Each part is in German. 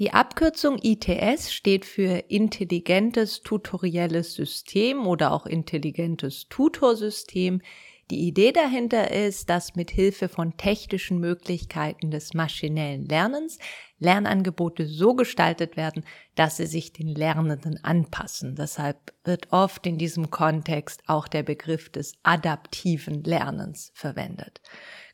Die Abkürzung ITS steht für intelligentes tutorielles System oder auch intelligentes Tutorsystem. Die Idee dahinter ist, dass mit Hilfe von technischen Möglichkeiten des maschinellen Lernens Lernangebote so gestaltet werden, dass sie sich den Lernenden anpassen. Deshalb wird oft in diesem Kontext auch der Begriff des adaptiven Lernens verwendet.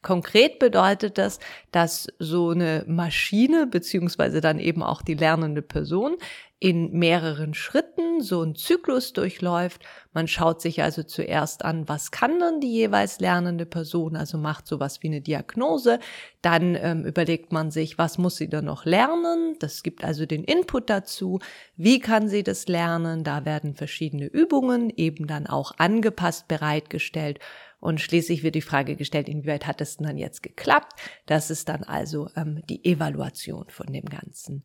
Konkret bedeutet das, dass so eine Maschine beziehungsweise dann eben auch die lernende Person in mehreren Schritten so einen Zyklus durchläuft. Man schaut sich also zuerst an, was kann denn die jeweils lernende Person, also macht sowas wie eine Diagnose. Dann ähm, überlegt man sich, was muss sie da noch lernen. Das gibt also den Input dazu. Wie kann sie das lernen? Da werden verschiedene Übungen eben dann auch angepasst bereitgestellt. Und schließlich wird die Frage gestellt, inwieweit hat es denn dann jetzt geklappt? Das ist dann also ähm, die Evaluation von dem Ganzen.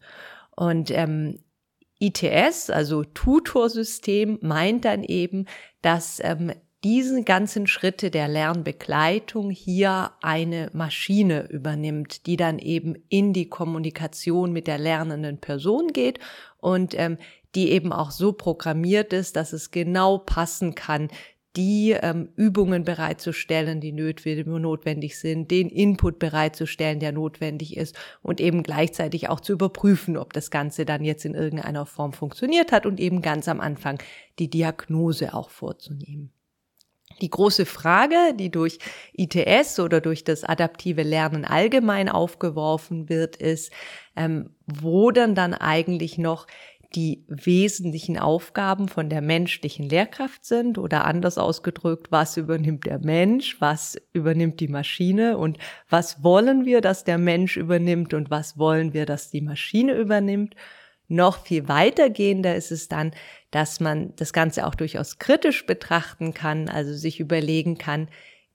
Und ähm, ITS, also Tutorsystem, meint dann eben, dass ähm, diese ganzen Schritte der Lernbegleitung hier eine Maschine übernimmt, die dann eben in die Kommunikation mit der lernenden Person geht und ähm, die eben auch so programmiert ist, dass es genau passen kann die ähm, Übungen bereitzustellen, die notwendig sind, den Input bereitzustellen, der notwendig ist und eben gleichzeitig auch zu überprüfen, ob das Ganze dann jetzt in irgendeiner Form funktioniert hat und eben ganz am Anfang die Diagnose auch vorzunehmen. Die große Frage, die durch ITS oder durch das adaptive Lernen allgemein aufgeworfen wird, ist, ähm, wo denn dann eigentlich noch die wesentlichen Aufgaben von der menschlichen Lehrkraft sind? Oder anders ausgedrückt, was übernimmt der Mensch, was übernimmt die Maschine? Und was wollen wir, dass der Mensch übernimmt? Und was wollen wir, dass die Maschine übernimmt. Noch viel weitergehender ist es dann, dass man das Ganze auch durchaus kritisch betrachten kann, also sich überlegen kann,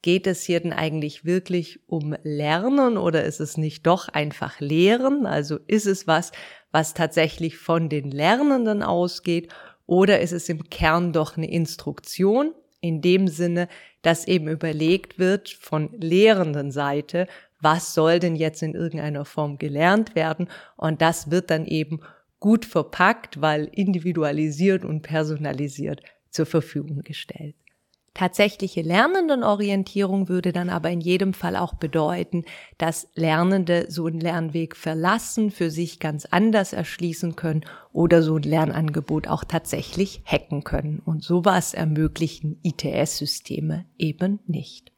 geht es hier denn eigentlich wirklich um Lernen oder ist es nicht doch einfach Lehren? Also ist es was, was tatsächlich von den Lernenden ausgeht oder ist es im Kern doch eine Instruktion in dem Sinne, dass eben überlegt wird von lehrenden Seite, was soll denn jetzt in irgendeiner Form gelernt werden und das wird dann eben gut verpackt, weil individualisiert und personalisiert zur Verfügung gestellt. Tatsächliche Lernendenorientierung würde dann aber in jedem Fall auch bedeuten, dass Lernende so einen Lernweg verlassen, für sich ganz anders erschließen können oder so ein Lernangebot auch tatsächlich hacken können. Und sowas ermöglichen ITS-Systeme eben nicht.